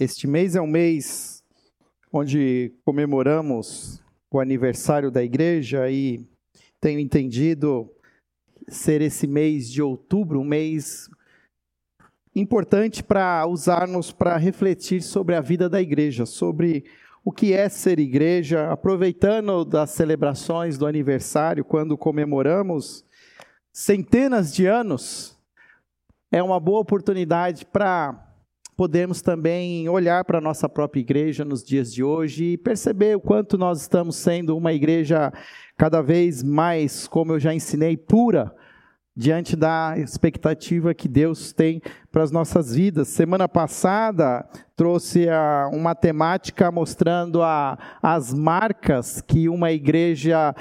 Este mês é um mês onde comemoramos o aniversário da igreja e tenho entendido ser esse mês de outubro um mês importante para usarmos para refletir sobre a vida da igreja, sobre o que é ser igreja, aproveitando das celebrações do aniversário, quando comemoramos centenas de anos, é uma boa oportunidade para podemos também olhar para a nossa própria igreja nos dias de hoje e perceber o quanto nós estamos sendo uma igreja cada vez mais, como eu já ensinei, pura, diante da expectativa que Deus tem para as nossas vidas. Semana passada trouxe a, uma temática mostrando a, as marcas que uma igreja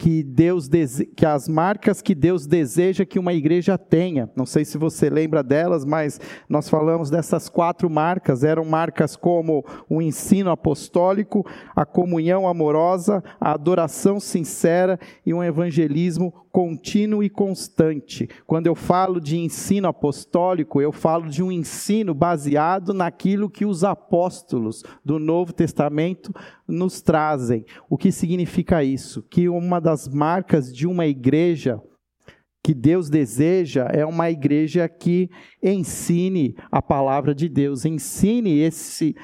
que Deus que as marcas que Deus deseja que uma igreja tenha. Não sei se você lembra delas, mas nós falamos dessas quatro marcas. Eram marcas como o ensino apostólico, a comunhão amorosa, a adoração sincera e um evangelismo contínuo e constante. Quando eu falo de ensino apostólico, eu falo de um ensino baseado naquilo que os apóstolos do Novo Testamento nos trazem. O que significa isso? Que uma das marcas de uma igreja que Deus deseja é uma igreja que ensine a palavra de Deus, ensine esse,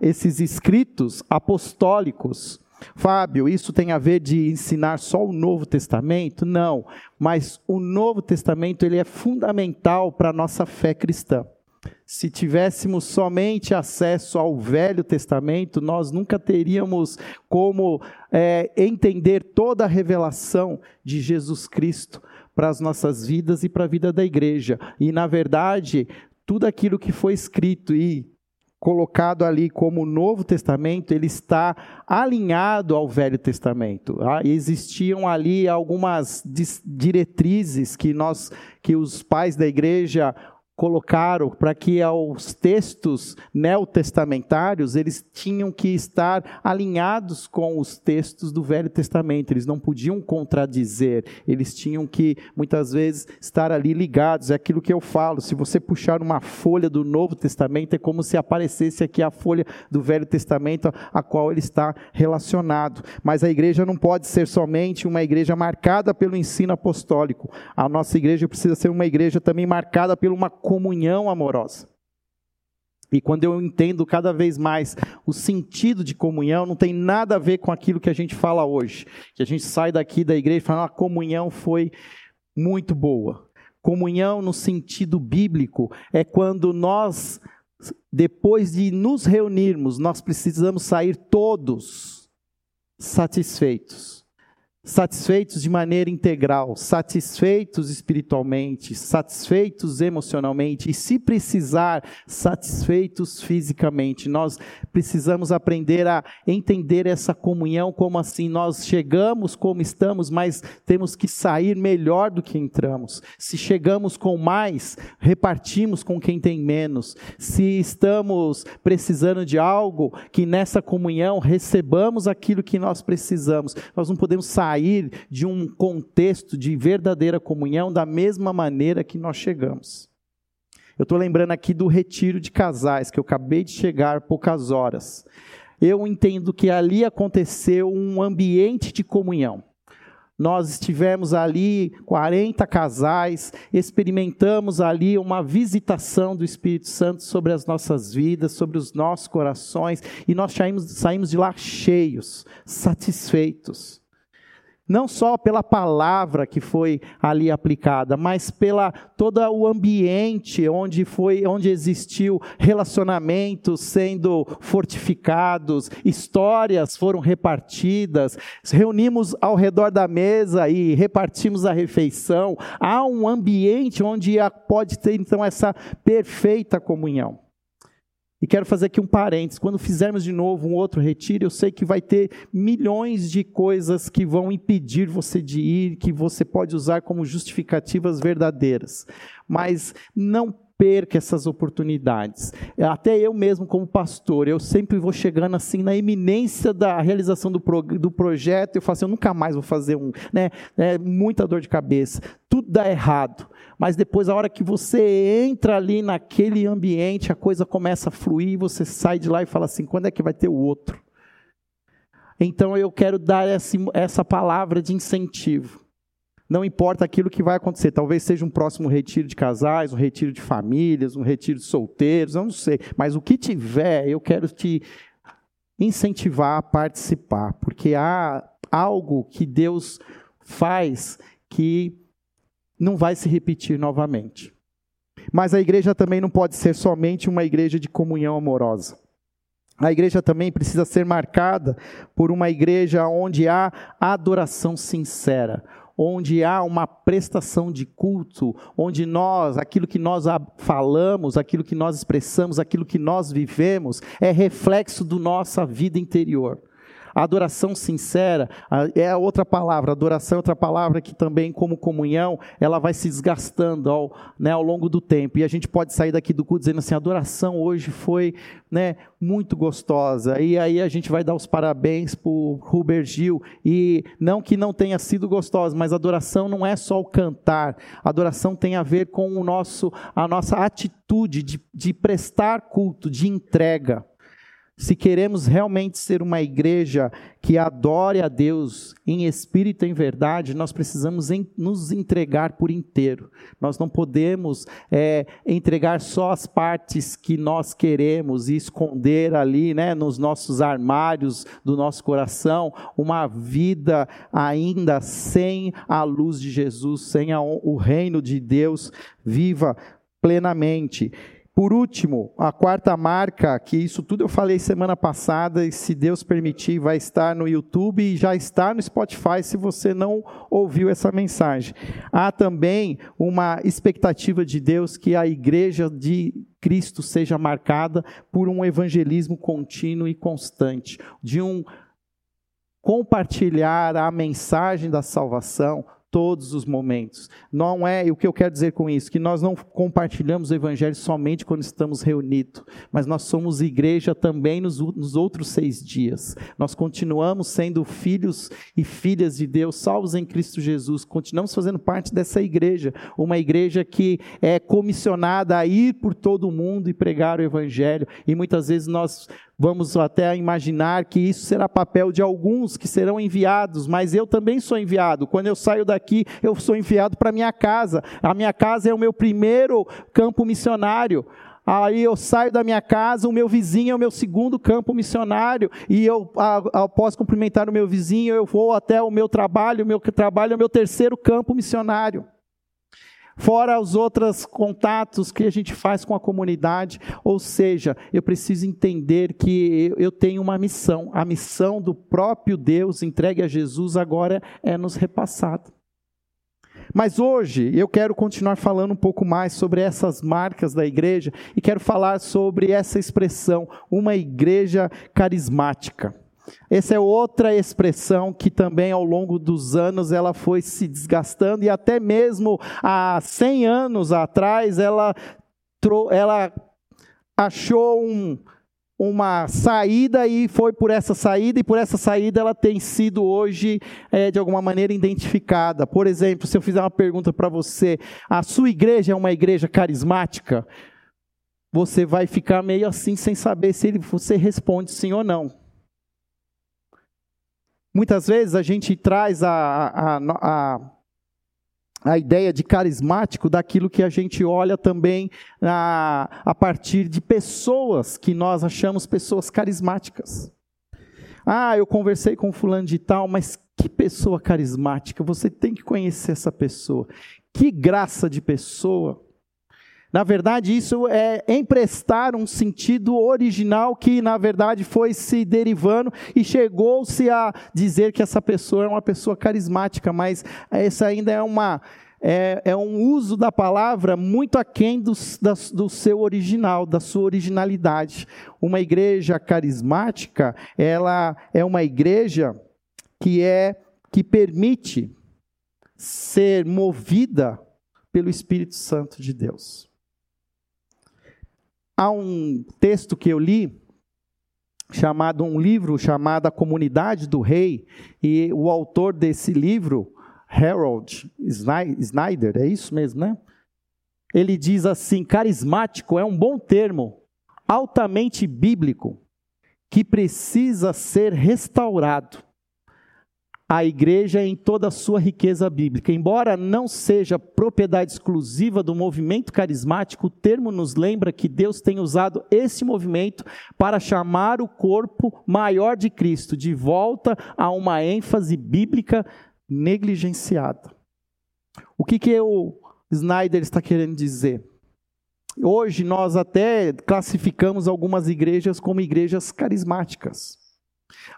esses escritos apostólicos. Fábio, isso tem a ver de ensinar só o Novo Testamento? Não, mas o Novo Testamento ele é fundamental para a nossa fé cristã. Se tivéssemos somente acesso ao Velho Testamento, nós nunca teríamos como é, entender toda a revelação de Jesus Cristo para as nossas vidas e para a vida da igreja. E, na verdade, tudo aquilo que foi escrito e colocado ali como Novo Testamento, ele está alinhado ao Velho Testamento. Ah, existiam ali algumas diretrizes que nós, que os pais da igreja colocaram para que aos textos neotestamentários eles tinham que estar alinhados com os textos do Velho Testamento, eles não podiam contradizer, eles tinham que muitas vezes estar ali ligados. É aquilo que eu falo, se você puxar uma folha do Novo Testamento é como se aparecesse aqui a folha do Velho Testamento a qual ele está relacionado. Mas a igreja não pode ser somente uma igreja marcada pelo ensino apostólico. A nossa igreja precisa ser uma igreja também marcada por uma comunhão amorosa. E quando eu entendo cada vez mais o sentido de comunhão, não tem nada a ver com aquilo que a gente fala hoje. Que a gente sai daqui da igreja e fala, ah, a comunhão foi muito boa. Comunhão no sentido bíblico é quando nós, depois de nos reunirmos, nós precisamos sair todos satisfeitos satisfeitos de maneira integral, satisfeitos espiritualmente, satisfeitos emocionalmente e, se precisar, satisfeitos fisicamente. Nós precisamos aprender a entender essa comunhão como assim nós chegamos como estamos, mas temos que sair melhor do que entramos. Se chegamos com mais, repartimos com quem tem menos. Se estamos precisando de algo, que nessa comunhão recebamos aquilo que nós precisamos. Nós não podemos sair sair de um contexto de verdadeira comunhão da mesma maneira que nós chegamos. Eu estou lembrando aqui do retiro de casais, que eu acabei de chegar poucas horas. Eu entendo que ali aconteceu um ambiente de comunhão. Nós estivemos ali, 40 casais, experimentamos ali uma visitação do Espírito Santo sobre as nossas vidas, sobre os nossos corações, e nós saímos, saímos de lá cheios, satisfeitos não só pela palavra que foi ali aplicada, mas pela todo o ambiente onde foi, onde existiu relacionamentos sendo fortificados, histórias foram repartidas, reunimos ao redor da mesa e repartimos a refeição. Há um ambiente onde pode ter então essa perfeita comunhão. E quero fazer aqui um parênteses. Quando fizermos de novo um outro retiro, eu sei que vai ter milhões de coisas que vão impedir você de ir, que você pode usar como justificativas verdadeiras. Mas não perca essas oportunidades. Até eu mesmo, como pastor, eu sempre vou chegando assim na iminência da realização do, pro, do projeto, eu falo assim, eu nunca mais vou fazer um, né? É muita dor de cabeça. Dá errado. Mas depois, a hora que você entra ali naquele ambiente, a coisa começa a fluir, você sai de lá e fala assim: quando é que vai ter o outro? Então eu quero dar essa palavra de incentivo. Não importa aquilo que vai acontecer, talvez seja um próximo retiro de casais, um retiro de famílias, um retiro de solteiros, eu não sei. Mas o que tiver, eu quero te incentivar a participar, porque há algo que Deus faz que não vai se repetir novamente. Mas a igreja também não pode ser somente uma igreja de comunhão amorosa. A igreja também precisa ser marcada por uma igreja onde há adoração sincera, onde há uma prestação de culto, onde nós, aquilo que nós falamos, aquilo que nós expressamos, aquilo que nós vivemos, é reflexo da nossa vida interior. Adoração sincera é outra palavra. Adoração é outra palavra que também, como comunhão, ela vai se desgastando ao, né, ao longo do tempo. E a gente pode sair daqui do culto dizendo assim: a adoração hoje foi né, muito gostosa. E aí a gente vai dar os parabéns para o Ruber Gil. E não que não tenha sido gostosa, mas adoração não é só o cantar. Adoração tem a ver com o nosso, a nossa atitude de, de prestar culto, de entrega. Se queremos realmente ser uma igreja que adore a Deus em espírito e em verdade, nós precisamos em, nos entregar por inteiro. Nós não podemos é, entregar só as partes que nós queremos e esconder ali, né, nos nossos armários do nosso coração, uma vida ainda sem a luz de Jesus, sem a, o reino de Deus viva plenamente. Por último, a quarta marca, que isso tudo eu falei semana passada, e se Deus permitir, vai estar no YouTube e já está no Spotify se você não ouviu essa mensagem. Há também uma expectativa de Deus que a igreja de Cristo seja marcada por um evangelismo contínuo e constante, de um compartilhar a mensagem da salvação todos os momentos. Não é, e o que eu quero dizer com isso, que nós não compartilhamos o evangelho somente quando estamos reunidos, mas nós somos igreja também nos, nos outros seis dias. Nós continuamos sendo filhos e filhas de Deus, salvos em Cristo Jesus. Continuamos fazendo parte dessa igreja, uma igreja que é comissionada a ir por todo o mundo e pregar o evangelho. E muitas vezes nós Vamos até imaginar que isso será papel de alguns que serão enviados, mas eu também sou enviado. Quando eu saio daqui, eu sou enviado para minha casa. A minha casa é o meu primeiro campo missionário. Aí eu saio da minha casa, o meu vizinho é o meu segundo campo missionário, e eu, após cumprimentar o meu vizinho, eu vou até o meu trabalho, o meu trabalho é o meu terceiro campo missionário. Fora os outros contatos que a gente faz com a comunidade, ou seja, eu preciso entender que eu tenho uma missão. A missão do próprio Deus entregue a Jesus agora é nos repassada. Mas hoje eu quero continuar falando um pouco mais sobre essas marcas da igreja e quero falar sobre essa expressão, uma igreja carismática. Essa é outra expressão que também ao longo dos anos ela foi se desgastando e até mesmo há 100 anos atrás ela, ela achou um, uma saída e foi por essa saída, e por essa saída ela tem sido hoje, é, de alguma maneira, identificada. Por exemplo, se eu fizer uma pergunta para você, a sua igreja é uma igreja carismática? Você vai ficar meio assim sem saber se ele, você responde sim ou não. Muitas vezes a gente traz a, a, a, a ideia de carismático daquilo que a gente olha também a, a partir de pessoas que nós achamos pessoas carismáticas. Ah, eu conversei com fulano de tal, mas que pessoa carismática, você tem que conhecer essa pessoa. Que graça de pessoa. Na verdade, isso é emprestar um sentido original que, na verdade, foi se derivando e chegou-se a dizer que essa pessoa é uma pessoa carismática, mas essa ainda é uma. É, é um uso da palavra muito aquém do, da, do seu original, da sua originalidade. Uma igreja carismática, ela é uma igreja que é que permite ser movida pelo Espírito Santo de Deus. Há um texto que eu li, chamado um livro chamado A Comunidade do Rei, e o autor desse livro, Harold Snyder, é isso mesmo, né? Ele diz assim: carismático é um bom termo, altamente bíblico, que precisa ser restaurado a igreja em toda a sua riqueza bíblica. Embora não seja propriedade exclusiva do movimento carismático, o termo nos lembra que Deus tem usado esse movimento para chamar o corpo maior de Cristo de volta a uma ênfase bíblica negligenciada. O que, que o Snyder está querendo dizer? Hoje nós até classificamos algumas igrejas como igrejas carismáticas.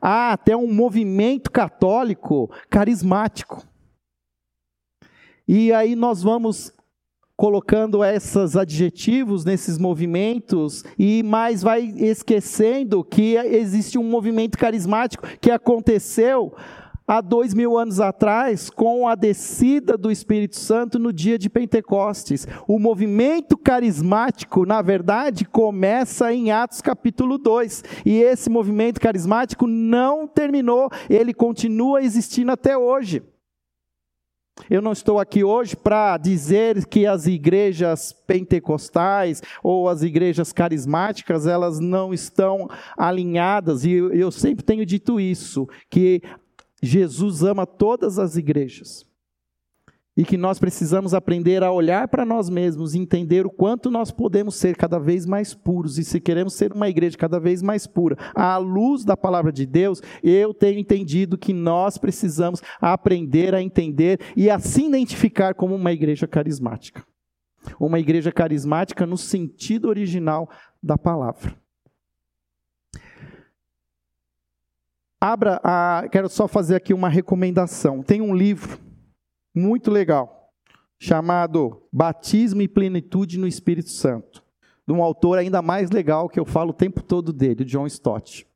Há até um movimento católico carismático. E aí nós vamos colocando esses adjetivos nesses movimentos e mais vai esquecendo que existe um movimento carismático que aconteceu há dois mil anos atrás, com a descida do Espírito Santo no dia de Pentecostes. O movimento carismático, na verdade, começa em Atos capítulo 2. E esse movimento carismático não terminou, ele continua existindo até hoje. Eu não estou aqui hoje para dizer que as igrejas pentecostais ou as igrejas carismáticas, elas não estão alinhadas, e eu sempre tenho dito isso, que Jesus ama todas as igrejas. E que nós precisamos aprender a olhar para nós mesmos entender o quanto nós podemos ser cada vez mais puros. E se queremos ser uma igreja cada vez mais pura, à luz da palavra de Deus, eu tenho entendido que nós precisamos aprender a entender e a se identificar como uma igreja carismática. Uma igreja carismática no sentido original da palavra. Abra a. Quero só fazer aqui uma recomendação. Tem um livro muito legal chamado Batismo e Plenitude no Espírito Santo, de um autor ainda mais legal que eu falo o tempo todo dele, John Stott.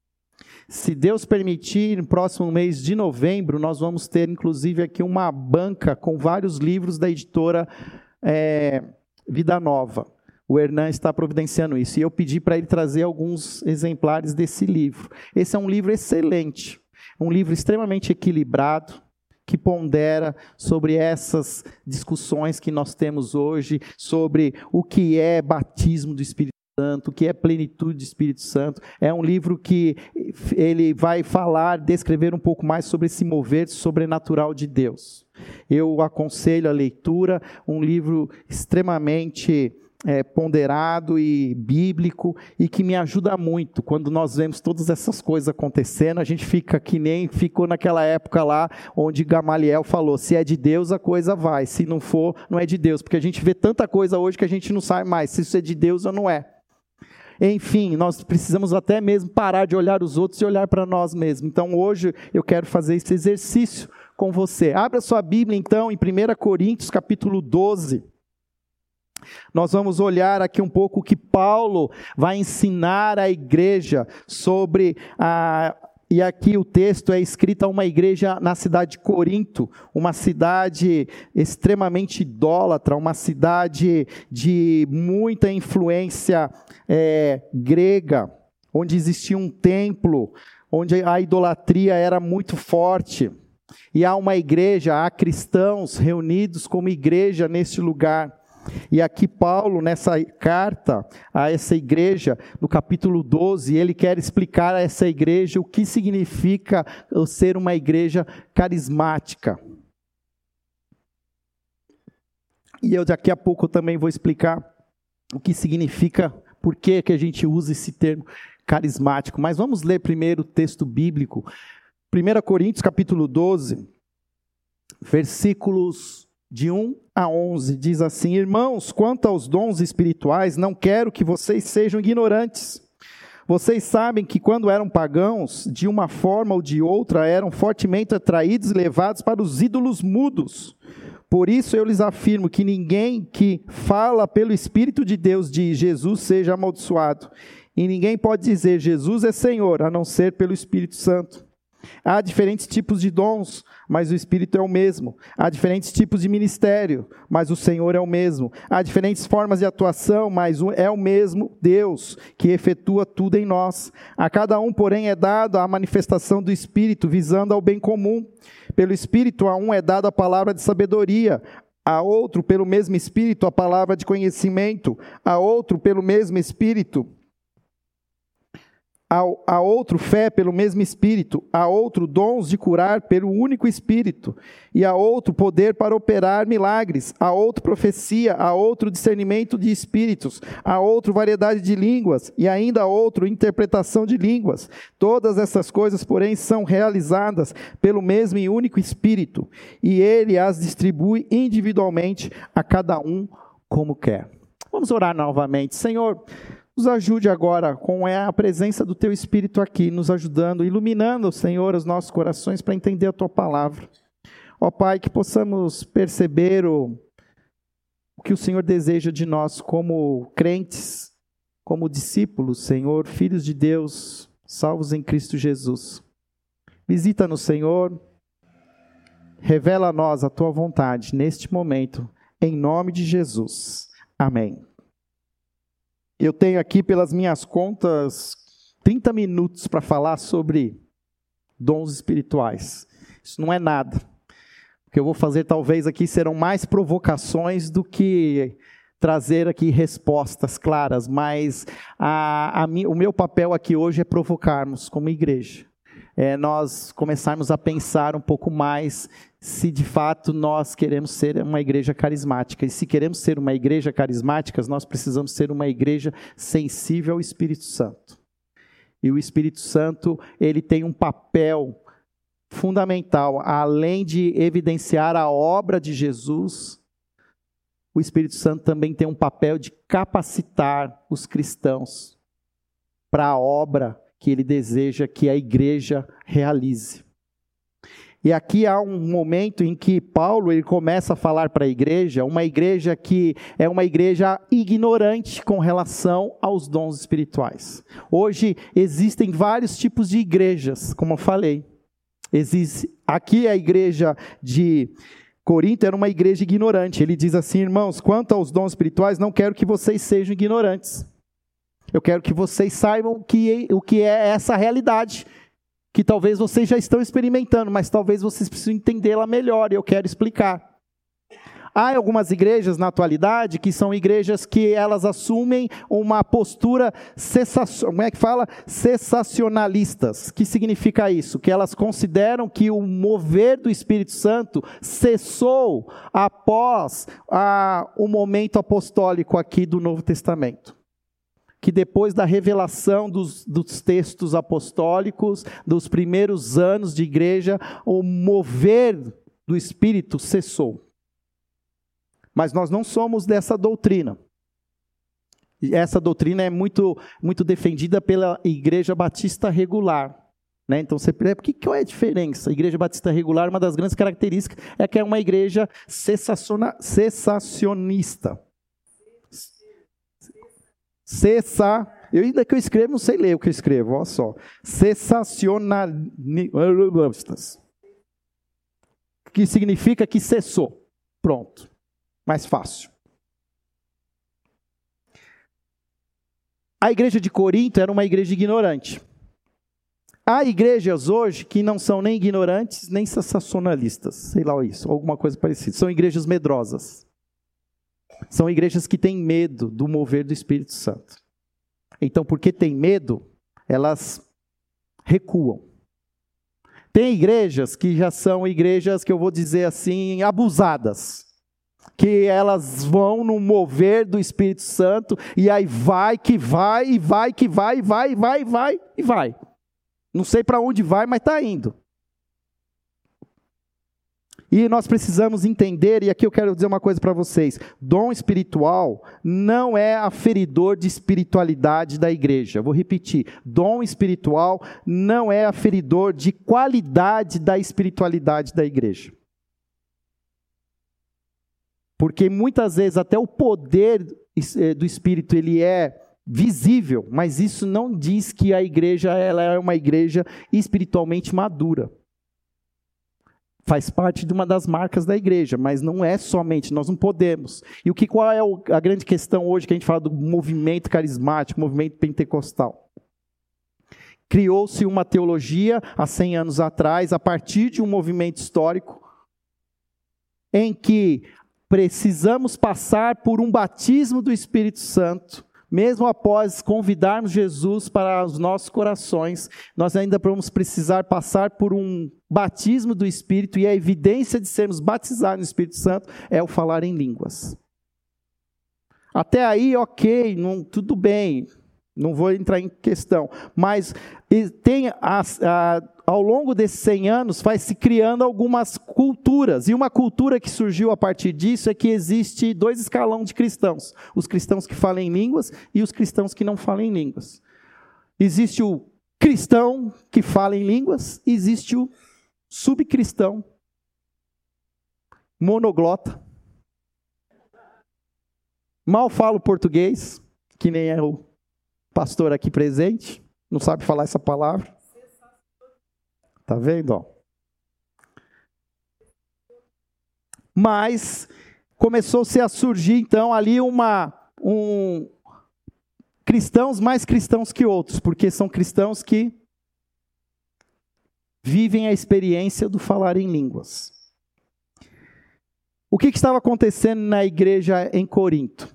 Se Deus permitir, no próximo mês de novembro, nós vamos ter inclusive aqui uma banca com vários livros da editora é, Vida Nova. O Hernan está providenciando isso. E eu pedi para ele trazer alguns exemplares desse livro. Esse é um livro excelente, um livro extremamente equilibrado, que pondera sobre essas discussões que nós temos hoje, sobre o que é batismo do Espírito Santo, o que é plenitude do Espírito Santo. É um livro que ele vai falar, descrever um pouco mais sobre esse mover sobrenatural de Deus. Eu aconselho a leitura, um livro extremamente é, ponderado e bíblico e que me ajuda muito. Quando nós vemos todas essas coisas acontecendo, a gente fica que nem ficou naquela época lá onde Gamaliel falou: se é de Deus, a coisa vai, se não for, não é de Deus. Porque a gente vê tanta coisa hoje que a gente não sabe mais se isso é de Deus ou não é. Enfim, nós precisamos até mesmo parar de olhar os outros e olhar para nós mesmos. Então hoje eu quero fazer esse exercício com você. Abra sua Bíblia então em 1 Coríntios capítulo 12. Nós vamos olhar aqui um pouco o que Paulo vai ensinar à igreja sobre a. E aqui o texto é escrito a uma igreja na cidade de Corinto, uma cidade extremamente idólatra, uma cidade de muita influência é, grega, onde existia um templo, onde a idolatria era muito forte. E há uma igreja, há cristãos reunidos como igreja neste lugar. E aqui Paulo, nessa carta a essa igreja, no capítulo 12, ele quer explicar a essa igreja o que significa ser uma igreja carismática. E eu daqui a pouco também vou explicar o que significa, por que, que a gente usa esse termo carismático. Mas vamos ler primeiro o texto bíblico. 1 Coríntios capítulo 12, versículos de 1 a 11, diz assim: Irmãos, quanto aos dons espirituais, não quero que vocês sejam ignorantes. Vocês sabem que quando eram pagãos, de uma forma ou de outra, eram fortemente atraídos e levados para os ídolos mudos. Por isso eu lhes afirmo que ninguém que fala pelo Espírito de Deus diz Jesus seja amaldiçoado. E ninguém pode dizer Jesus é Senhor, a não ser pelo Espírito Santo. Há diferentes tipos de dons, mas o Espírito é o mesmo. Há diferentes tipos de ministério, mas o Senhor é o mesmo. Há diferentes formas de atuação, mas é o mesmo Deus que efetua tudo em nós. A cada um, porém, é dado a manifestação do Espírito, visando ao bem comum. Pelo Espírito, a um é dada a palavra de sabedoria, a outro, pelo mesmo Espírito, a palavra de conhecimento, a outro, pelo mesmo Espírito, a, outro fé pelo mesmo Espírito, a outro dons de curar pelo único Espírito, e a outro poder para operar milagres, a outro profecia, a outro discernimento de espíritos, a outro variedade de línguas, e ainda a outro interpretação de línguas. Todas essas coisas, porém, são realizadas pelo mesmo e único Espírito, e ele as distribui individualmente a cada um como quer. Vamos orar novamente. Senhor, nos ajude agora com a presença do Teu Espírito aqui, nos ajudando, iluminando, Senhor, os nossos corações para entender a Tua palavra. Ó Pai, que possamos perceber o, o que o Senhor deseja de nós como crentes, como discípulos, Senhor, filhos de Deus, salvos em Cristo Jesus. Visita-nos, Senhor, revela a nós a Tua vontade neste momento, em nome de Jesus. Amém. Eu tenho aqui, pelas minhas contas, 30 minutos para falar sobre dons espirituais. Isso não é nada. O que eu vou fazer, talvez, aqui serão mais provocações do que trazer aqui respostas claras, mas a, a, o meu papel aqui hoje é provocarmos como igreja. É nós começarmos a pensar um pouco mais se de fato nós queremos ser uma igreja carismática. E se queremos ser uma igreja carismática, nós precisamos ser uma igreja sensível ao Espírito Santo. E o Espírito Santo, ele tem um papel fundamental, além de evidenciar a obra de Jesus, o Espírito Santo também tem um papel de capacitar os cristãos para a obra que ele deseja que a igreja realize. E aqui há um momento em que Paulo ele começa a falar para a igreja, uma igreja que é uma igreja ignorante com relação aos dons espirituais. Hoje existem vários tipos de igrejas, como eu falei. Existe, aqui a igreja de Corinto era uma igreja ignorante. Ele diz assim, irmãos, quanto aos dons espirituais, não quero que vocês sejam ignorantes. Eu quero que vocês saibam que, o que é essa realidade que talvez vocês já estão experimentando, mas talvez vocês precisem entendê-la melhor e eu quero explicar. Há algumas igrejas na atualidade que são igrejas que elas assumem uma postura cessacion, como é que fala? cessacionalistas. Que significa isso? Que elas consideram que o mover do Espírito Santo cessou após a, o momento apostólico aqui do Novo Testamento que depois da revelação dos, dos, textos apostólicos, dos primeiros anos de igreja, o mover do Espírito cessou. Mas nós não somos dessa doutrina. Essa doutrina é muito, muito defendida pela Igreja Batista Regular. Né? Então, você pergunta, que, qual é a diferença? A Igreja Batista Regular, uma das grandes características é que é uma igreja cessacionista. Cessa, eu ainda que eu escrevo, não sei ler o que eu escrevo, olha só. Cessacionalistas. Que significa que cessou. Pronto. Mais fácil. A igreja de Corinto era uma igreja ignorante. Há igrejas hoje que não são nem ignorantes, nem sensacionalistas, sei lá isso, alguma coisa parecida. São igrejas medrosas. São igrejas que têm medo do mover do Espírito Santo. Então, porque têm medo, elas recuam. Tem igrejas que já são igrejas que eu vou dizer assim, abusadas. Que elas vão no mover do Espírito Santo e aí vai que vai, e vai que vai, e vai, e vai, e vai, e vai. Não sei para onde vai, mas está indo. E nós precisamos entender, e aqui eu quero dizer uma coisa para vocês: dom espiritual não é aferidor de espiritualidade da igreja. Vou repetir: dom espiritual não é aferidor de qualidade da espiritualidade da igreja. Porque muitas vezes até o poder eh, do espírito ele é visível, mas isso não diz que a igreja ela é uma igreja espiritualmente madura. Faz parte de uma das marcas da igreja, mas não é somente, nós não podemos. E o que qual é a grande questão hoje que a gente fala do movimento carismático, movimento pentecostal? Criou-se uma teologia há 100 anos atrás, a partir de um movimento histórico, em que precisamos passar por um batismo do Espírito Santo, mesmo após convidarmos Jesus para os nossos corações, nós ainda vamos precisar passar por um batismo do Espírito, e a evidência de sermos batizados no Espírito Santo é o falar em línguas. Até aí, ok, não, tudo bem, não vou entrar em questão, mas tem a, a, ao longo desses 100 anos vai se criando algumas culturas, e uma cultura que surgiu a partir disso é que existe dois escalões de cristãos: os cristãos que falam em línguas e os cristãos que não falam em línguas. Existe o cristão que fala em línguas, existe o subcristão monoglota. Mal falo português, que nem é o pastor aqui presente, não sabe falar essa palavra. Tá vendo? Ó? Mas começou-se a surgir então ali uma um cristãos mais cristãos que outros, porque são cristãos que vivem a experiência do falar em línguas. O que, que estava acontecendo na igreja em Corinto?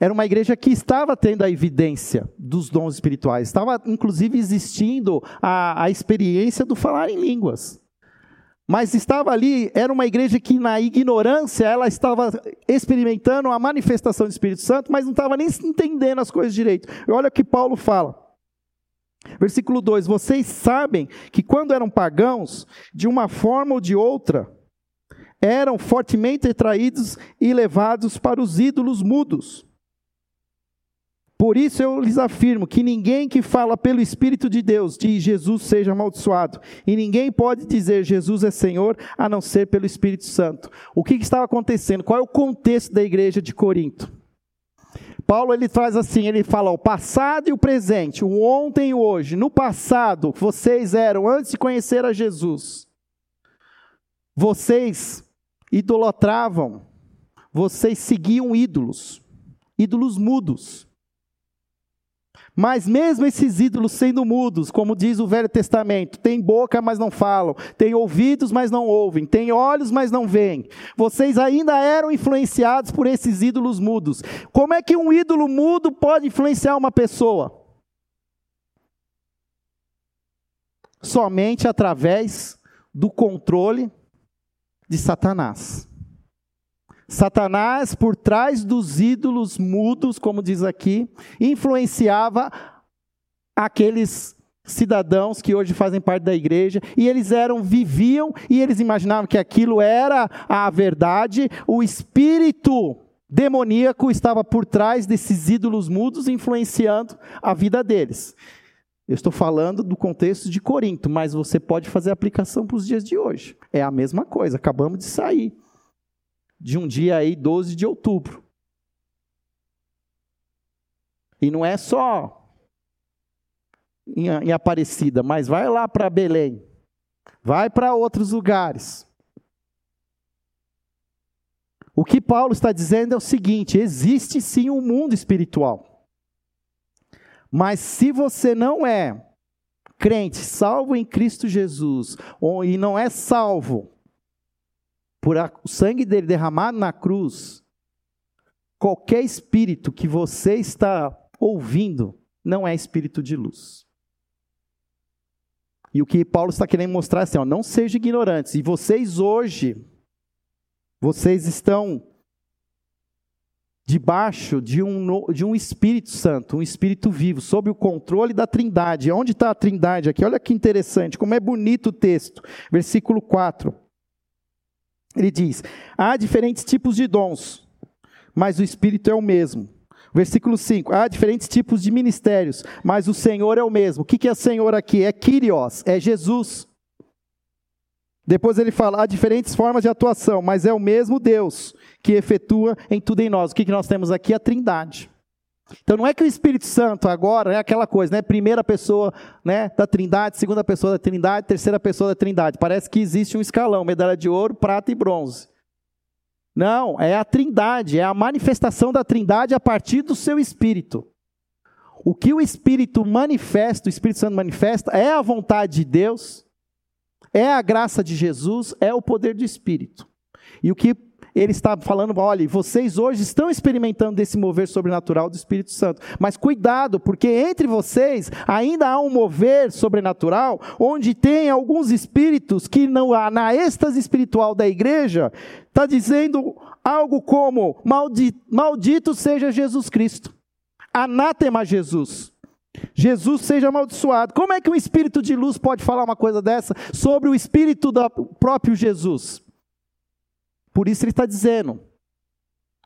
Era uma igreja que estava tendo a evidência dos dons espirituais, estava inclusive existindo a, a experiência do falar em línguas. Mas estava ali, era uma igreja que na ignorância ela estava experimentando a manifestação do Espírito Santo, mas não estava nem entendendo as coisas direito. E olha o que Paulo fala. Versículo 2: Vocês sabem que quando eram pagãos, de uma forma ou de outra, eram fortemente atraídos e levados para os ídolos mudos por isso eu lhes afirmo que ninguém que fala pelo Espírito de Deus diz Jesus seja amaldiçoado. E ninguém pode dizer Jesus é Senhor a não ser pelo Espírito Santo. O que, que estava acontecendo? Qual é o contexto da igreja de Corinto? Paulo ele traz assim, ele fala o passado e o presente, o ontem e o hoje. No passado, vocês eram antes de conhecer a Jesus. Vocês idolatravam, vocês seguiam ídolos, ídolos mudos. Mas mesmo esses ídolos sendo mudos, como diz o Velho Testamento, tem boca, mas não falam, tem ouvidos, mas não ouvem, tem olhos, mas não veem. Vocês ainda eram influenciados por esses ídolos mudos. Como é que um ídolo mudo pode influenciar uma pessoa? Somente através do controle de Satanás. Satanás, por trás dos ídolos mudos, como diz aqui, influenciava aqueles cidadãos que hoje fazem parte da igreja, e eles eram, viviam, e eles imaginavam que aquilo era a verdade, o espírito demoníaco estava por trás desses ídolos mudos, influenciando a vida deles. Eu estou falando do contexto de Corinto, mas você pode fazer aplicação para os dias de hoje. É a mesma coisa, acabamos de sair de um dia aí, 12 de outubro. E não é só em, em Aparecida, mas vai lá para Belém, vai para outros lugares. O que Paulo está dizendo é o seguinte: existe sim um mundo espiritual. Mas se você não é crente, salvo em Cristo Jesus, ou, e não é salvo por a, o sangue dele derramado na cruz, qualquer espírito que você está ouvindo não é espírito de luz. E o que Paulo está querendo mostrar é assim, ó, não sejam ignorantes. E vocês hoje, vocês estão debaixo de um, de um Espírito Santo, um Espírito vivo, sob o controle da Trindade. Onde está a Trindade aqui? Olha que interessante, como é bonito o texto. Versículo 4. Ele diz: há diferentes tipos de dons, mas o Espírito é o mesmo. Versículo 5: há diferentes tipos de ministérios, mas o Senhor é o mesmo. O que é Senhor aqui? É Kyrios, é Jesus. Depois ele fala: há diferentes formas de atuação, mas é o mesmo Deus que efetua em tudo em nós. O que nós temos aqui? A Trindade. Então não é que o Espírito Santo agora é aquela coisa, né? Primeira pessoa, né, da Trindade, segunda pessoa da Trindade, terceira pessoa da Trindade. Parece que existe um escalão, medalha de ouro, prata e bronze. Não, é a Trindade, é a manifestação da Trindade a partir do seu espírito. O que o Espírito manifesta, o Espírito Santo manifesta, é a vontade de Deus, é a graça de Jesus, é o poder do Espírito. E o que ele está falando, olha, vocês hoje estão experimentando desse mover sobrenatural do Espírito Santo. Mas cuidado, porque entre vocês ainda há um mover sobrenatural, onde tem alguns espíritos que não há na êxtase espiritual da igreja, está dizendo algo como: maldito, maldito seja Jesus Cristo, anátema Jesus. Jesus seja amaldiçoado. Como é que um espírito de luz pode falar uma coisa dessa sobre o espírito do próprio Jesus? Por isso ele está dizendo: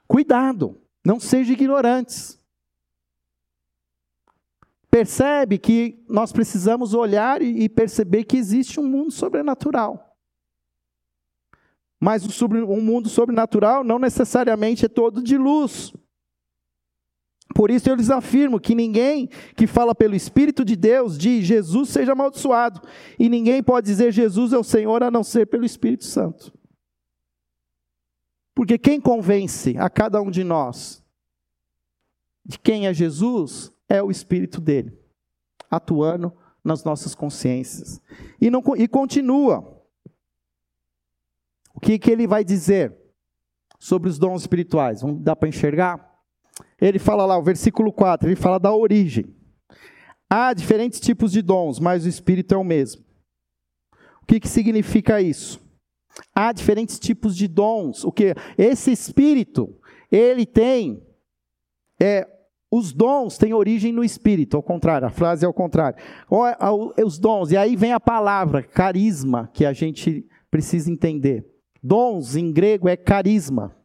cuidado, não sejam ignorantes. Percebe que nós precisamos olhar e perceber que existe um mundo sobrenatural. Mas um mundo sobrenatural não necessariamente é todo de luz. Por isso eu lhes afirmo que ninguém que fala pelo Espírito de Deus diz Jesus seja amaldiçoado. E ninguém pode dizer Jesus é o Senhor a não ser pelo Espírito Santo. Porque quem convence a cada um de nós de quem é Jesus é o Espírito dele, atuando nas nossas consciências. E, não, e continua. O que, que ele vai dizer sobre os dons espirituais? Vamos dar para enxergar? Ele fala lá, o versículo 4, ele fala da origem. Há diferentes tipos de dons, mas o Espírito é o mesmo. O que, que significa isso? Há diferentes tipos de dons. O que esse espírito, ele tem é, os dons têm origem no espírito, ao contrário, a frase é ao contrário. Os dons, e aí vem a palavra carisma, que a gente precisa entender. Dons em grego é carisma.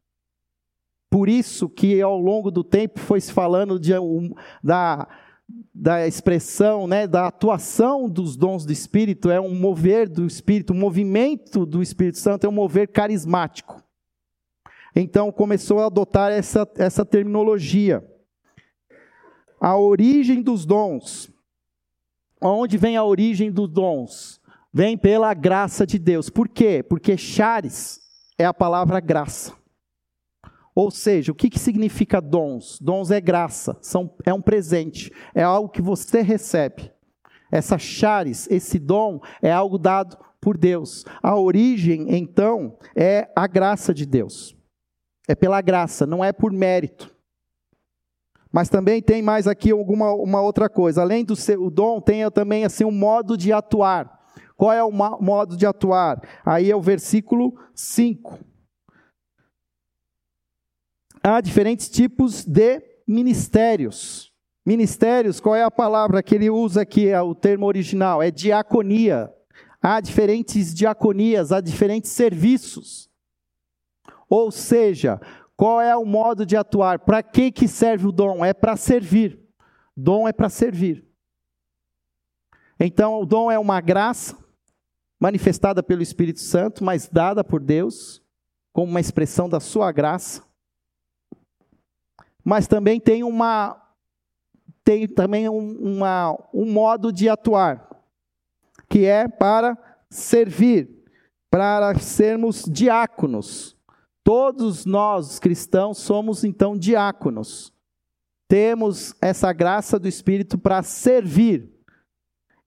Por isso que ao longo do tempo foi se falando de, um, da da expressão, né, da atuação dos dons do Espírito é um mover do Espírito, o um movimento do Espírito Santo é um mover carismático. Então começou a adotar essa, essa terminologia. A origem dos dons. Onde vem a origem dos dons? Vem pela graça de Deus. Por quê? Porque charis é a palavra graça. Ou seja, o que, que significa dons? Dons é graça, são, é um presente, é algo que você recebe. Essa charis, esse dom, é algo dado por Deus. A origem, então, é a graça de Deus. É pela graça, não é por mérito. Mas também tem mais aqui alguma uma outra coisa. Além do seu dom, tem também assim um modo de atuar. Qual é o modo de atuar? Aí é o versículo 5 há diferentes tipos de ministérios. Ministérios, qual é a palavra que ele usa aqui, é o termo original? É diaconia. Há diferentes diaconias, há diferentes serviços. Ou seja, qual é o modo de atuar? Para que, que serve o dom? É para servir. Dom é para servir. Então, o dom é uma graça manifestada pelo Espírito Santo, mas dada por Deus, como uma expressão da sua graça mas também tem uma tem também um, uma, um modo de atuar, que é para servir, para sermos diáconos. Todos nós cristãos somos então diáconos. Temos essa graça do Espírito para servir.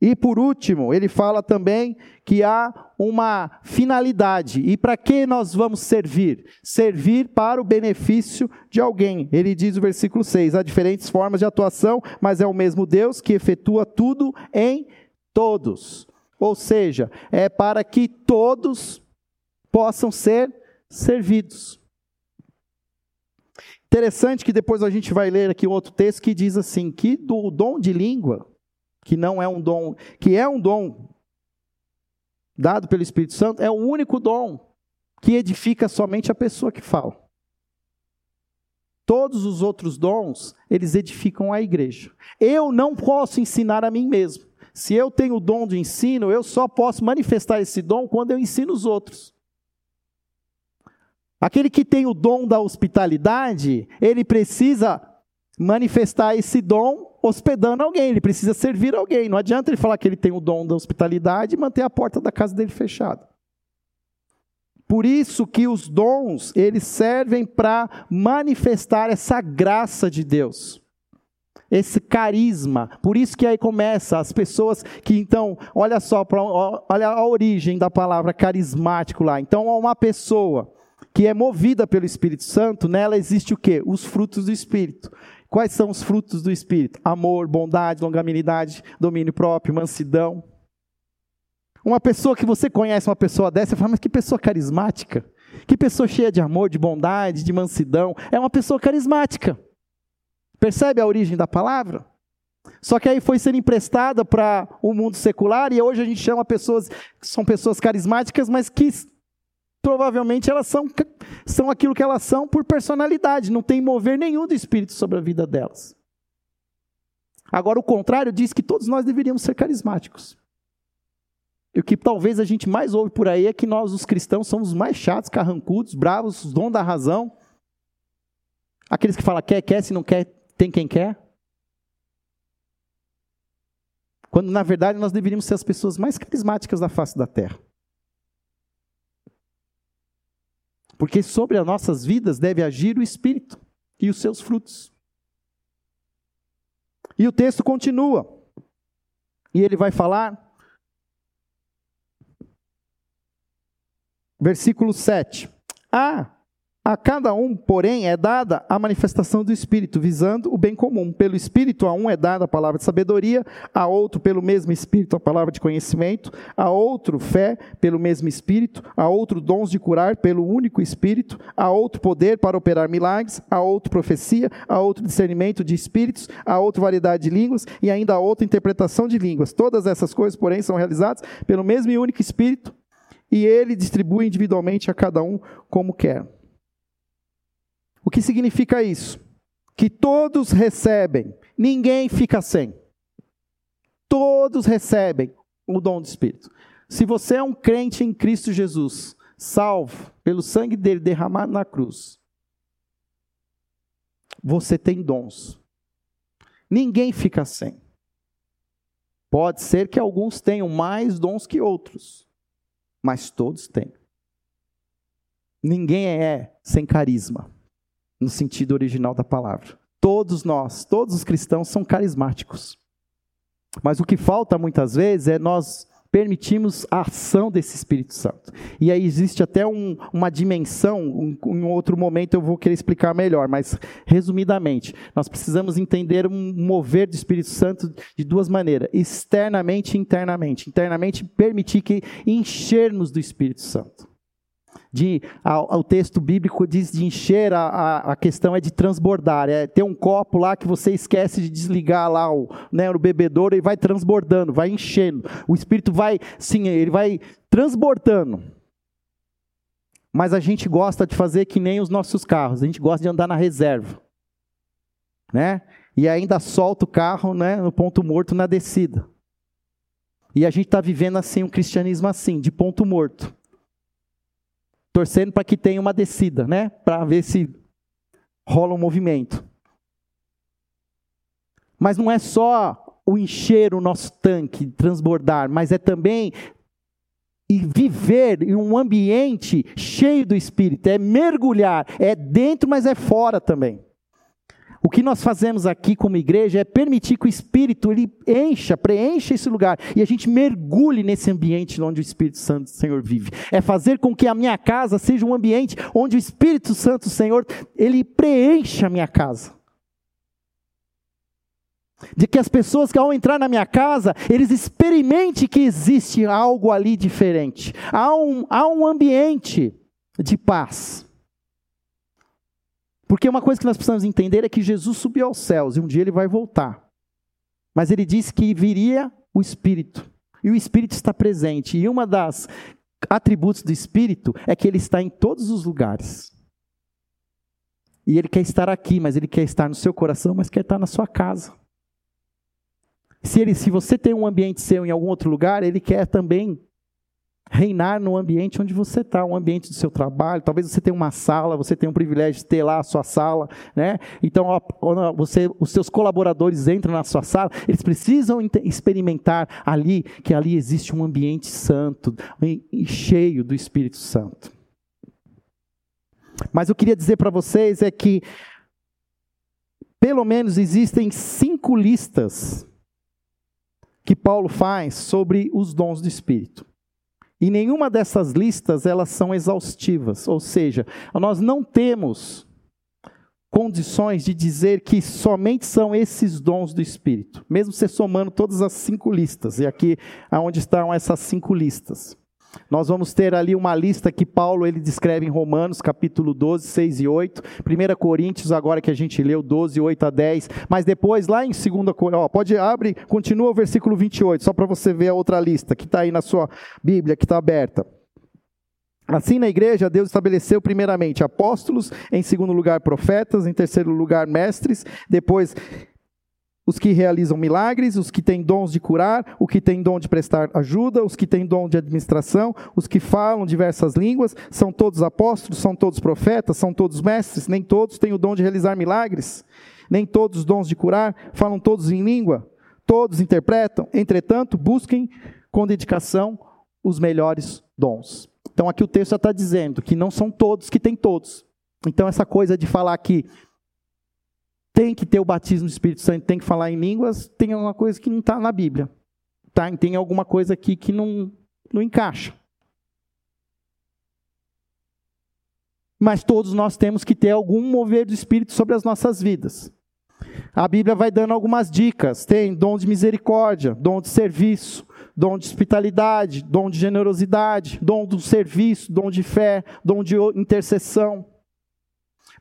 E por último, ele fala também que há uma finalidade. E para que nós vamos servir? Servir para o benefício de alguém. Ele diz no versículo 6: há diferentes formas de atuação, mas é o mesmo Deus que efetua tudo em todos. Ou seja, é para que todos possam ser servidos. Interessante que depois a gente vai ler aqui um outro texto que diz assim: que do dom de língua que não é um dom, que é um dom dado pelo Espírito Santo, é o único dom que edifica somente a pessoa que fala. Todos os outros dons, eles edificam a igreja. Eu não posso ensinar a mim mesmo. Se eu tenho o dom de ensino, eu só posso manifestar esse dom quando eu ensino os outros. Aquele que tem o dom da hospitalidade, ele precisa manifestar esse dom hospedando alguém, ele precisa servir alguém. Não adianta ele falar que ele tem o dom da hospitalidade e manter a porta da casa dele fechada. Por isso que os dons, eles servem para manifestar essa graça de Deus. Esse carisma. Por isso que aí começa as pessoas que então, olha só, olha a origem da palavra carismático lá. Então, uma pessoa que é movida pelo Espírito Santo, nela existe o quê? Os frutos do Espírito. Quais são os frutos do Espírito? Amor, bondade, longanimidade, domínio próprio, mansidão. Uma pessoa que você conhece, uma pessoa dessa, você fala, mas que pessoa carismática. Que pessoa cheia de amor, de bondade, de mansidão. É uma pessoa carismática. Percebe a origem da palavra? Só que aí foi sendo emprestada para o mundo secular e hoje a gente chama pessoas que são pessoas carismáticas, mas que provavelmente elas são, são aquilo que elas são por personalidade, não tem mover nenhum do espírito sobre a vida delas. Agora, o contrário diz que todos nós deveríamos ser carismáticos. E o que talvez a gente mais ouve por aí é que nós, os cristãos, somos os mais chatos, carrancudos, bravos, os donos da razão. Aqueles que falam quer, quer, se não quer, tem quem quer. Quando, na verdade, nós deveríamos ser as pessoas mais carismáticas da face da terra. Porque sobre as nossas vidas deve agir o Espírito e os seus frutos. E o texto continua. E ele vai falar Versículo 7. Ah, a cada um, porém, é dada a manifestação do Espírito, visando o bem comum. Pelo Espírito, a um é dada a palavra de sabedoria, a outro, pelo mesmo Espírito, a palavra de conhecimento, a outro, fé, pelo mesmo Espírito, a outro, dons de curar, pelo único Espírito, a outro, poder para operar milagres, a outro, profecia, a outro, discernimento de espíritos, a outro, variedade de línguas, e ainda a outra, interpretação de línguas. Todas essas coisas, porém, são realizadas pelo mesmo e único Espírito e ele distribui individualmente a cada um como quer. O que significa isso? Que todos recebem, ninguém fica sem. Todos recebem o dom do Espírito. Se você é um crente em Cristo Jesus, salvo pelo sangue dele derramado na cruz, você tem dons. Ninguém fica sem. Pode ser que alguns tenham mais dons que outros mas todos têm. Ninguém é sem carisma, no sentido original da palavra. Todos nós, todos os cristãos são carismáticos. Mas o que falta muitas vezes é nós permitirmos a ação desse Espírito Santo. E aí existe até um, uma dimensão, um, em outro momento eu vou querer explicar melhor, mas resumidamente, nós precisamos entender um mover do Espírito Santo de duas maneiras, externamente e internamente. Internamente, permitir que enchermos do Espírito Santo de o texto bíblico diz de encher, a, a, a, questão é de transbordar, é ter um copo lá que você esquece de desligar lá o, né, o bebedouro e vai transbordando, vai enchendo. O Espírito vai, sim, ele vai transbordando. Mas a gente gosta de fazer que nem os nossos carros, a gente gosta de andar na reserva, né? E ainda solta o carro, né, no ponto morto na descida. E a gente está vivendo assim um cristianismo assim, de ponto morto torcendo para que tenha uma descida, né? Para ver se rola um movimento. Mas não é só o encher o nosso tanque, transbordar, mas é também viver em um ambiente cheio do Espírito, é mergulhar, é dentro, mas é fora também. O que nós fazemos aqui como igreja é permitir que o Espírito ele encha, preencha esse lugar e a gente mergulhe nesse ambiente onde o Espírito Santo do Senhor vive. É fazer com que a minha casa seja um ambiente onde o Espírito Santo do Senhor ele preencha a minha casa. De que as pessoas que ao entrar na minha casa, eles experimentem que existe algo ali diferente. Há um, há um ambiente de paz. Porque uma coisa que nós precisamos entender é que Jesus subiu aos céus e um dia ele vai voltar. Mas ele disse que viria o Espírito. E o Espírito está presente. E uma das atributos do Espírito é que ele está em todos os lugares. E ele quer estar aqui, mas ele quer estar no seu coração, mas quer estar na sua casa. Se, ele, se você tem um ambiente seu em algum outro lugar, ele quer também reinar no ambiente onde você está, um ambiente do seu trabalho. Talvez você tenha uma sala, você tenha o privilégio de ter lá a sua sala, né? Então, você, os seus colaboradores entram na sua sala, eles precisam experimentar ali que ali existe um ambiente santo cheio do Espírito Santo. Mas eu queria dizer para vocês é que pelo menos existem cinco listas que Paulo faz sobre os dons do Espírito. E nenhuma dessas listas elas são exaustivas, ou seja, nós não temos condições de dizer que somente são esses dons do Espírito, mesmo você somando todas as cinco listas, e aqui aonde estão essas cinco listas. Nós vamos ter ali uma lista que Paulo ele descreve em Romanos, capítulo 12, 6 e 8. 1 Coríntios, agora que a gente leu, 12, 8 a 10. Mas depois, lá em 2 Coríntios, pode abrir, continua o versículo 28, só para você ver a outra lista que está aí na sua Bíblia, que está aberta. Assim, na igreja, Deus estabeleceu primeiramente apóstolos, em segundo lugar profetas, em terceiro lugar mestres, depois os que realizam milagres, os que têm dons de curar, o que tem dom de prestar ajuda, os que têm dom de administração, os que falam diversas línguas, são todos apóstolos, são todos profetas, são todos mestres, nem todos têm o dom de realizar milagres, nem todos os dons de curar, falam todos em língua, todos interpretam, entretanto, busquem com dedicação os melhores dons. Então aqui o texto já está dizendo que não são todos que têm todos. Então essa coisa de falar que tem que ter o batismo do Espírito Santo, tem que falar em línguas, tem alguma coisa que não está na Bíblia. Tá? Tem alguma coisa aqui que não, não encaixa. Mas todos nós temos que ter algum mover do Espírito sobre as nossas vidas. A Bíblia vai dando algumas dicas. Tem dom de misericórdia, dom de serviço, dom de hospitalidade, dom de generosidade, dom do serviço, dom de fé, dom de intercessão.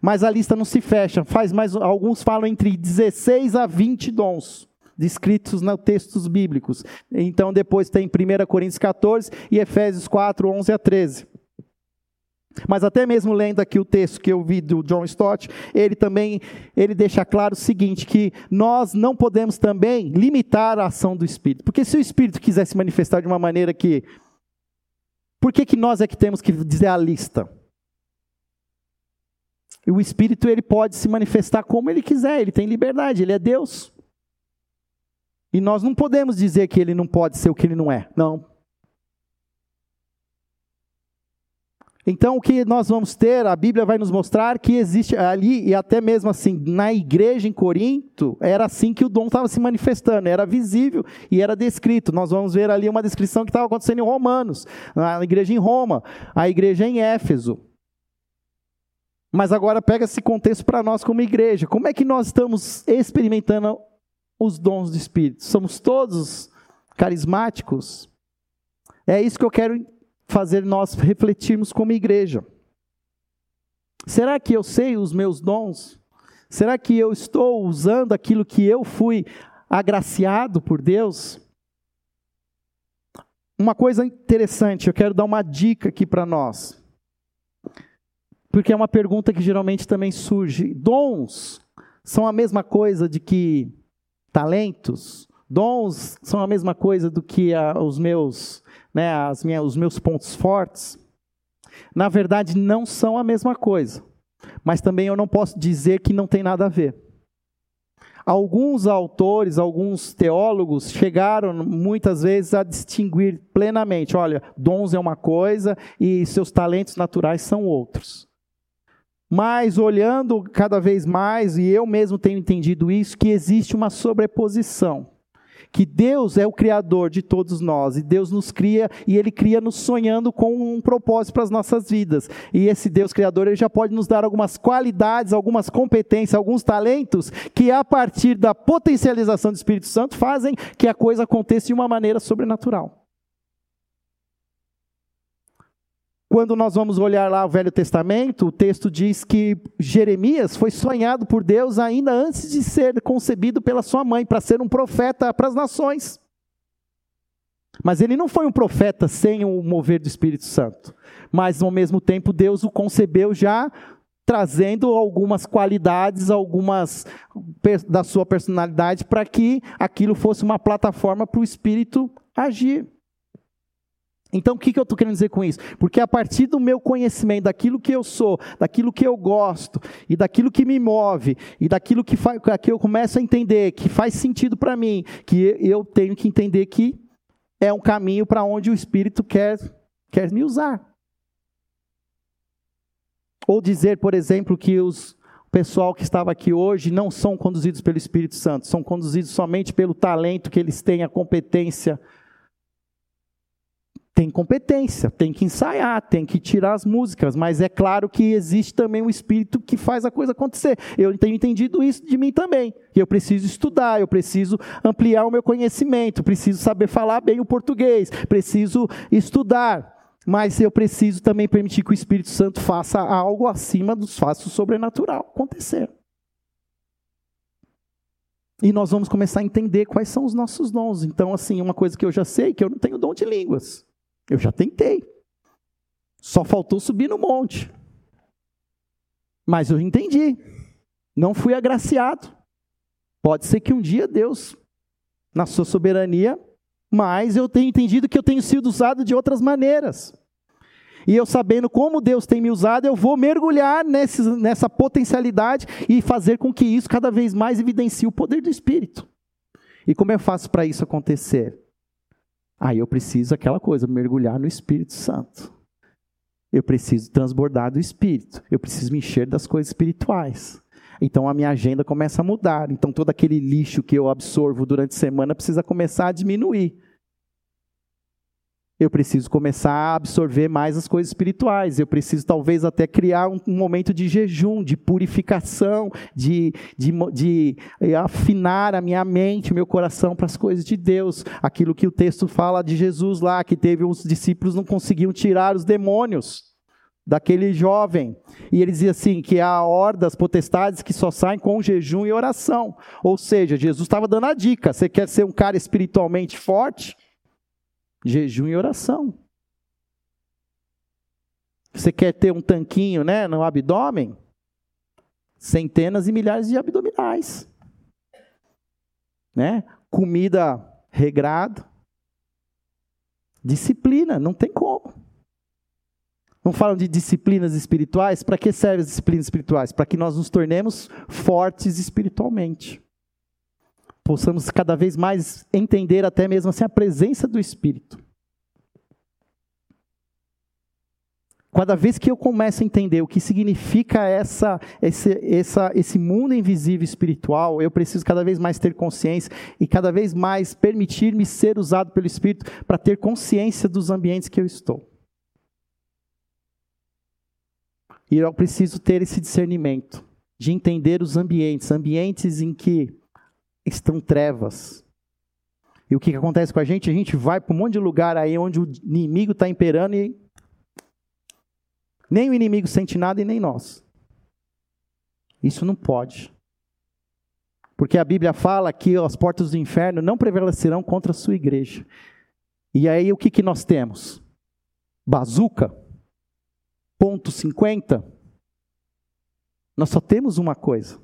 Mas a lista não se fecha. Faz mais, alguns falam entre 16 a 20 dons descritos nos textos bíblicos. Então depois tem 1 Coríntios 14 e Efésios 4, 11 a 13. Mas até mesmo lendo aqui o texto que eu vi do John Stott, ele também ele deixa claro o seguinte, que nós não podemos também limitar a ação do Espírito. Porque se o Espírito quiser se manifestar de uma maneira que... Por que, que nós é que temos que dizer a lista? E o Espírito ele pode se manifestar como ele quiser, ele tem liberdade, ele é Deus. E nós não podemos dizer que ele não pode ser o que ele não é. Não. Então, o que nós vamos ter, a Bíblia vai nos mostrar que existe ali, e até mesmo assim, na igreja em Corinto, era assim que o dom estava se manifestando, era visível e era descrito. Nós vamos ver ali uma descrição que estava acontecendo em Romanos, na igreja em Roma, a igreja em Éfeso. Mas agora pega esse contexto para nós como igreja. Como é que nós estamos experimentando os dons do Espírito? Somos todos carismáticos? É isso que eu quero fazer nós refletirmos como igreja. Será que eu sei os meus dons? Será que eu estou usando aquilo que eu fui agraciado por Deus? Uma coisa interessante, eu quero dar uma dica aqui para nós. Porque é uma pergunta que geralmente também surge. Dons são a mesma coisa de que talentos? Dons são a mesma coisa do que a, os meus, né, as minhas, os meus pontos fortes? Na verdade, não são a mesma coisa. Mas também eu não posso dizer que não tem nada a ver. Alguns autores, alguns teólogos chegaram muitas vezes a distinguir plenamente: olha, dons é uma coisa e seus talentos naturais são outros. Mas olhando cada vez mais, e eu mesmo tenho entendido isso, que existe uma sobreposição. Que Deus é o Criador de todos nós, e Deus nos cria, e Ele cria nos sonhando com um propósito para as nossas vidas. E esse Deus Criador, Ele já pode nos dar algumas qualidades, algumas competências, alguns talentos, que a partir da potencialização do Espírito Santo fazem que a coisa aconteça de uma maneira sobrenatural. Quando nós vamos olhar lá o Velho Testamento, o texto diz que Jeremias foi sonhado por Deus ainda antes de ser concebido pela sua mãe, para ser um profeta para as nações. Mas ele não foi um profeta sem o mover do Espírito Santo. Mas, ao mesmo tempo, Deus o concebeu já trazendo algumas qualidades, algumas da sua personalidade, para que aquilo fosse uma plataforma para o Espírito agir. Então, o que, que eu estou querendo dizer com isso? Porque a partir do meu conhecimento, daquilo que eu sou, daquilo que eu gosto, e daquilo que me move, e daquilo que, faz, que eu começo a entender, que faz sentido para mim, que eu tenho que entender que é um caminho para onde o Espírito quer, quer me usar. Ou dizer, por exemplo, que os pessoal que estava aqui hoje não são conduzidos pelo Espírito Santo, são conduzidos somente pelo talento que eles têm, a competência tem competência, tem que ensaiar, tem que tirar as músicas, mas é claro que existe também um espírito que faz a coisa acontecer. Eu tenho entendido isso de mim também. Eu preciso estudar, eu preciso ampliar o meu conhecimento, preciso saber falar bem o português, preciso estudar. Mas eu preciso também permitir que o Espírito Santo faça algo acima dos fatos sobrenatural acontecer. E nós vamos começar a entender quais são os nossos dons. Então, assim, uma coisa que eu já sei, que eu não tenho dom de línguas. Eu já tentei. Só faltou subir no monte. Mas eu entendi. Não fui agraciado. Pode ser que um dia Deus, na sua soberania, mas eu tenho entendido que eu tenho sido usado de outras maneiras. E eu sabendo como Deus tem me usado, eu vou mergulhar nesse, nessa potencialidade e fazer com que isso cada vez mais evidencie o poder do Espírito. E como eu faço para isso acontecer? Aí eu preciso aquela coisa, mergulhar no Espírito Santo. Eu preciso transbordar do Espírito. Eu preciso me encher das coisas espirituais. Então a minha agenda começa a mudar. Então todo aquele lixo que eu absorvo durante a semana precisa começar a diminuir eu preciso começar a absorver mais as coisas espirituais. Eu preciso talvez até criar um, um momento de jejum, de purificação, de, de, de, eh, afinar a minha mente, meu coração para as coisas de Deus. Aquilo que o texto fala de Jesus lá, que teve os discípulos não conseguiam tirar os demônios daquele jovem. E ele dizia assim: que há hordas, potestades que só saem com jejum e oração. Ou seja, Jesus estava dando a dica: você quer ser um cara espiritualmente forte? Jejum e oração. Você quer ter um tanquinho né, no abdômen? Centenas e milhares de abdominais. Né? Comida regrada. Disciplina, não tem como. Não falam de disciplinas espirituais? Para que servem as disciplinas espirituais? Para que nós nos tornemos fortes espiritualmente possamos cada vez mais entender até mesmo assim a presença do Espírito. Cada vez que eu começo a entender o que significa essa, esse, essa, esse mundo invisível espiritual, eu preciso cada vez mais ter consciência e cada vez mais permitir-me ser usado pelo Espírito para ter consciência dos ambientes que eu estou. E eu preciso ter esse discernimento de entender os ambientes, ambientes em que estão trevas. E o que, que acontece com a gente? A gente vai para um monte de lugar aí onde o inimigo está imperando e nem o inimigo sente nada e nem nós. Isso não pode. Porque a Bíblia fala que as portas do inferno não prevalecerão contra a sua igreja. E aí o que, que nós temos? Bazuca? Ponto 50? Nós só temos uma coisa: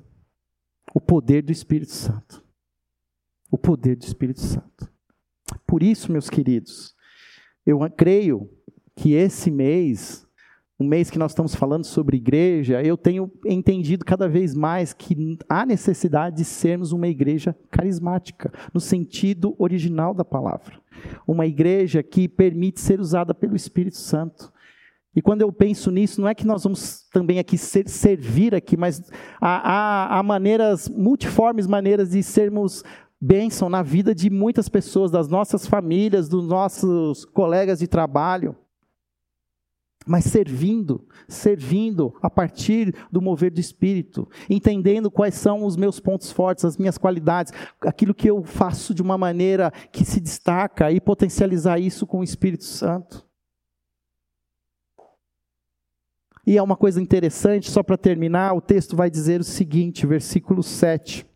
o poder do Espírito Santo o poder do Espírito Santo. Por isso, meus queridos, eu creio que esse mês, o mês que nós estamos falando sobre igreja, eu tenho entendido cada vez mais que há necessidade de sermos uma igreja carismática, no sentido original da palavra. Uma igreja que permite ser usada pelo Espírito Santo. E quando eu penso nisso, não é que nós vamos também aqui ser, servir aqui, mas há, há, há maneiras, multiformes maneiras de sermos bênção na vida de muitas pessoas, das nossas famílias, dos nossos colegas de trabalho. Mas servindo, servindo a partir do mover do Espírito, entendendo quais são os meus pontos fortes, as minhas qualidades, aquilo que eu faço de uma maneira que se destaca e potencializar isso com o Espírito Santo. E é uma coisa interessante, só para terminar, o texto vai dizer o seguinte, versículo 7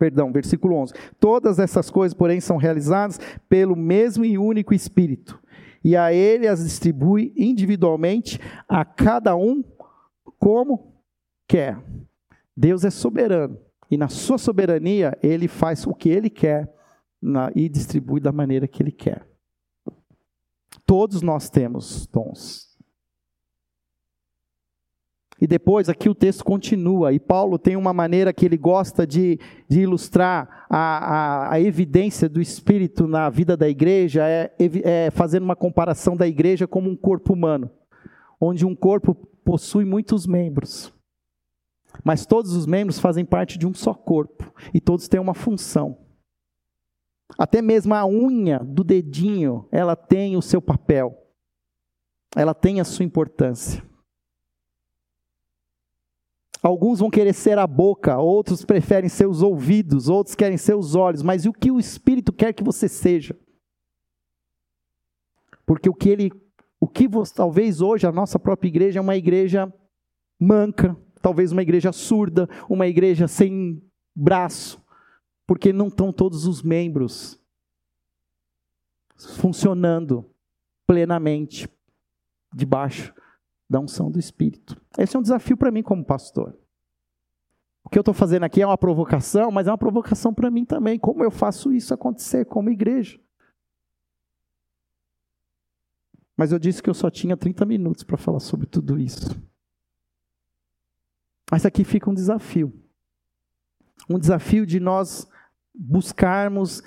perdão, versículo 11. Todas essas coisas, porém, são realizadas pelo mesmo e único Espírito, e a ele as distribui individualmente a cada um como quer. Deus é soberano, e na sua soberania ele faz o que ele quer na, e distribui da maneira que ele quer. Todos nós temos dons. E depois aqui o texto continua, e Paulo tem uma maneira que ele gosta de, de ilustrar a, a, a, evidência do Espírito na vida da igreja, é, é fazendo uma comparação da igreja como um corpo humano, onde um corpo possui muitos membros, mas todos os membros fazem parte de um só corpo, e todos têm uma função. Até mesmo a unha do dedinho, ela tem o seu papel, ela tem a sua importância. Alguns vão querer ser a boca, outros preferem ser os ouvidos, outros querem ser os olhos, mas o que o Espírito quer que você seja? Porque o que ele, o que você, talvez hoje a nossa própria igreja é uma igreja manca, talvez uma igreja surda, uma igreja sem braço, porque não estão todos os membros funcionando plenamente debaixo da unção do Espírito. Esse é um desafio para mim como pastor. O que eu estou fazendo aqui é uma provocação, mas é uma provocação para mim também. Como eu faço isso acontecer como igreja? Mas eu disse que eu só tinha 30 minutos para falar sobre tudo isso. Mas aqui fica um desafio. Um desafio de nós buscarmos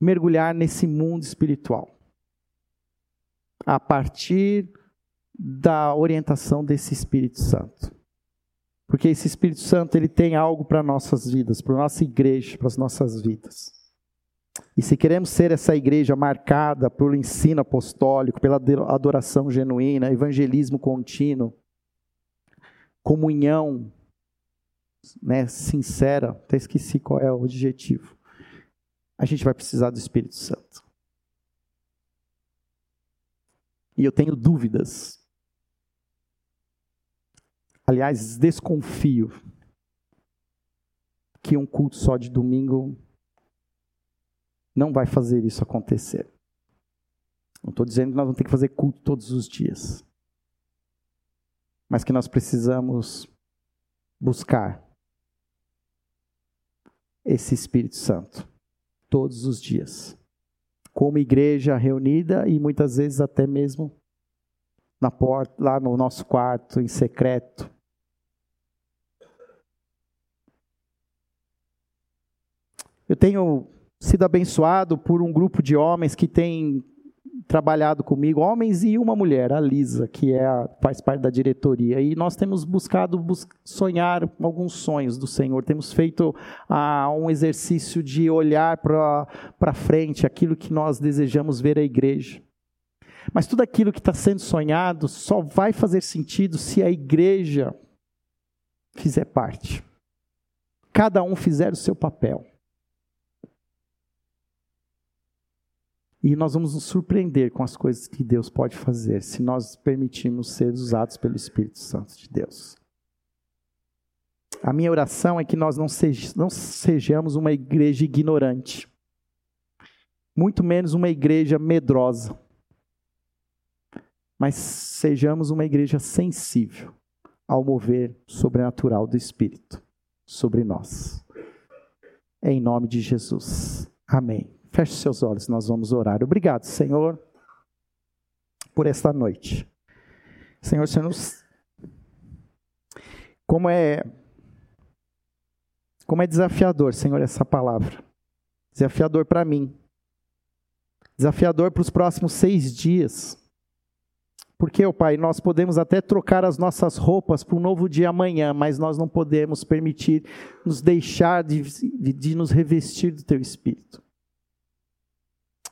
mergulhar nesse mundo espiritual. A partir da orientação desse Espírito Santo. Porque esse Espírito Santo ele tem algo para nossas vidas, para nossa igreja, para as nossas vidas. E se queremos ser essa igreja marcada pelo ensino apostólico, pela adoração genuína, evangelismo contínuo, comunhão né, sincera, até esqueci qual é o objetivo. A gente vai precisar do Espírito Santo. E eu tenho dúvidas Aliás, desconfio que um culto só de domingo não vai fazer isso acontecer. Não estou dizendo que nós vamos ter que fazer culto todos os dias. Mas que nós precisamos buscar esse Espírito Santo todos os dias. Como igreja reunida e muitas vezes até mesmo na porta, lá no nosso quarto, em secreto. Eu tenho sido abençoado por um grupo de homens que tem trabalhado comigo, homens e uma mulher, a Lisa, que é a, faz parte da diretoria. E nós temos buscado bus sonhar alguns sonhos do Senhor. Temos feito ah, um exercício de olhar para frente, aquilo que nós desejamos ver a igreja. Mas tudo aquilo que está sendo sonhado só vai fazer sentido se a igreja fizer parte. Cada um fizer o seu papel. E nós vamos nos surpreender com as coisas que Deus pode fazer se nós permitirmos ser usados pelo Espírito Santo de Deus. A minha oração é que nós não, não sejamos uma igreja ignorante, muito menos uma igreja medrosa mas sejamos uma igreja sensível ao mover sobrenatural do Espírito sobre nós. Em nome de Jesus. Amém. Feche seus olhos, nós vamos orar. Obrigado, Senhor, por esta noite. Senhor, Senhor nos... como é como é desafiador, Senhor, essa palavra. Desafiador para mim. Desafiador para os próximos seis dias. Porque, oh Pai, nós podemos até trocar as nossas roupas para um novo dia amanhã, mas nós não podemos permitir nos deixar de, de, nos revestir do Teu Espírito.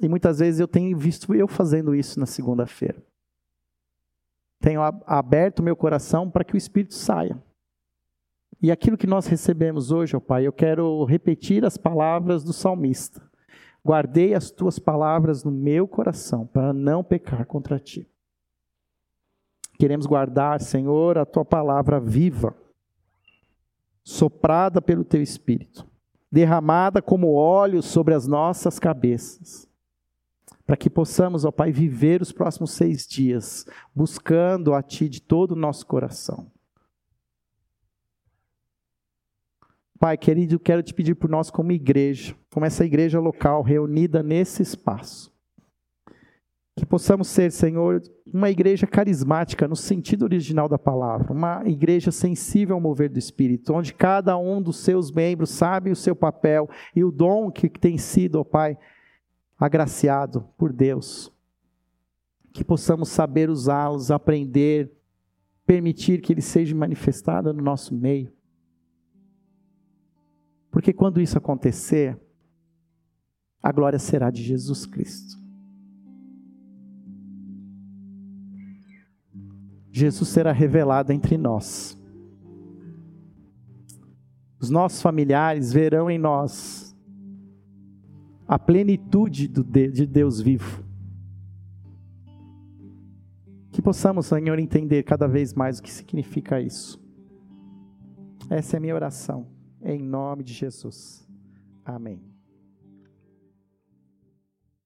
E muitas vezes eu tenho visto eu fazendo isso na segunda-feira. Tenho aberto meu coração para que o Espírito saia. E aquilo que nós recebemos hoje, ó Pai, eu quero repetir as palavras do salmista. Guardei as tuas palavras no meu coração para não pecar contra ti. Queremos guardar, Senhor, a tua palavra viva, soprada pelo teu espírito, derramada como óleo sobre as nossas cabeças, para que possamos, ó Pai, viver os próximos seis dias, buscando a Ti de todo o nosso coração. Pai querido, quero te pedir por nós como igreja, como essa igreja local reunida nesse espaço, Que possamos ser, Senhor, uma igreja carismática no sentido original da palavra, uma igreja sensível ao mover do Espírito, onde cada um dos seus membros sabe o seu papel e o dom que tem sido, ó Pai, agraciado por Deus. Que possamos saber usá-los, aprender, permitir que ele seja manifestado no nosso meio. Porque quando isso acontecer, a glória será de Jesus Cristo. Jesus será revelado entre nós. Os nossos familiares verão em nós a plenitude de Deus vivo. Que possamos, Senhor, entender cada vez mais o que significa isso. Essa é a minha oração, em nome de Jesus. Amém.